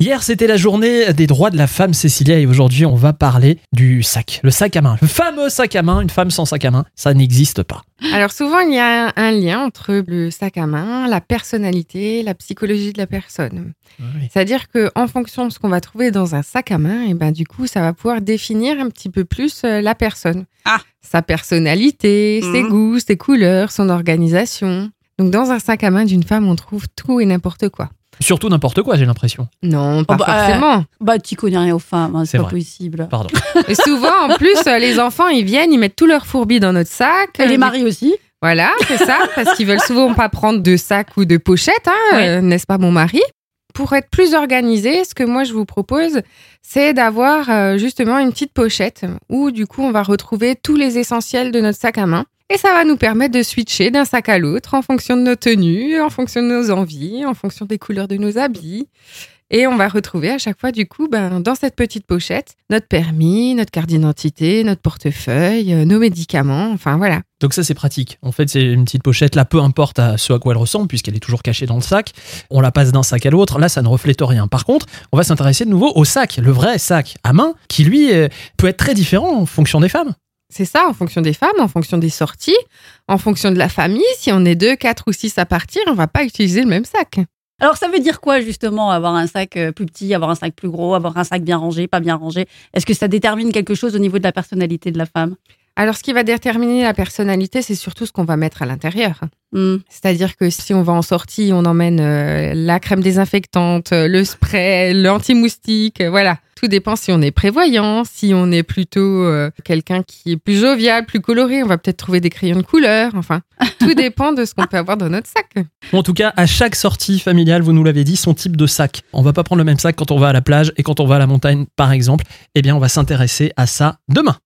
Hier, c'était la journée des droits de la femme, Cécilia, et aujourd'hui, on va parler du sac. Le sac à main. Le fameux sac à main. Une femme sans sac à main, ça n'existe pas. Alors souvent, il y a un lien entre le sac à main, la personnalité, la psychologie de la personne. Oui. C'est-à-dire que en fonction de ce qu'on va trouver dans un sac à main, et ben du coup, ça va pouvoir définir un petit peu plus euh, la personne. Ah. Sa personnalité, ses Mhm. goûts, ses couleurs, son organisation. Donc dans un sac à main d'une femme, on trouve tout et n'importe quoi. Surtout n'importe quoi, j'ai l'impression. Non, pas bah, forcément. Bah, tu connais rien aux femmes, hein, C'est pas vrai. possible. Pardon. Et souvent, en plus, euh, les enfants, ils viennent, ils mettent tout leur fourbi dans notre sac. Et les Euh, maris aussi. Voilà, c'est ça, parce qu'ils veulent souvent pas prendre de sac ou de pochette, hein, Oui. euh, n'est-ce pas mon mari? Pour être plus organisé, ce que moi je vous propose, c'est d'avoir euh, justement une petite pochette où du coup on va retrouver tous les essentiels de notre sac à main. Et ça va nous permettre de switcher d'un sac à l'autre en fonction de nos tenues, en fonction de nos envies, en fonction des couleurs de nos habits. Et on va retrouver à chaque fois, du coup, ben, dans cette petite pochette, notre permis, notre carte d'identité, notre portefeuille, euh, nos médicaments, enfin voilà. Donc ça c'est pratique. En fait c'est une petite pochette là, peu importe à ce à quoi elle ressemble puisqu'elle est toujours cachée dans le sac. On la passe d'un sac à l'autre. Là ça ne reflète rien. Par contre, on va s'intéresser de nouveau au sac, le vrai sac à main, qui lui euh, peut être très différent en fonction des femmes. C'est ça, en fonction des femmes, en fonction des sorties, en fonction de la famille. Si on est deux, quatre ou six à partir, on va pas utiliser le même sac. Alors, ça veut dire quoi, justement, avoir un sac euh, plus petit, avoir un sac plus gros, avoir un sac bien rangé, pas bien rangé? Est-ce que ça détermine quelque chose au niveau de la personnalité de la femme? Alors, ce qui va déterminer la personnalité, c'est surtout ce qu'on va mettre à l'intérieur. Hmm. C'est-à-dire que si on va en sortie, on emmène euh, la crème désinfectante, euh, le spray, l'anti-moustique, euh, voilà. Tout dépend si on est prévoyant, si on est plutôt euh, quelqu'un qui est plus jovial, plus coloré, on va peut-être trouver des crayons de couleur. Enfin, tout dépend de ce qu'on peut avoir dans notre sac. En tout cas, à chaque sortie familiale, vous nous l'avez dit, son type de sac. On va pas prendre le même sac quand on va à la plage et quand on va à la montagne, par exemple. Eh bien, on va s'intéresser à ça demain.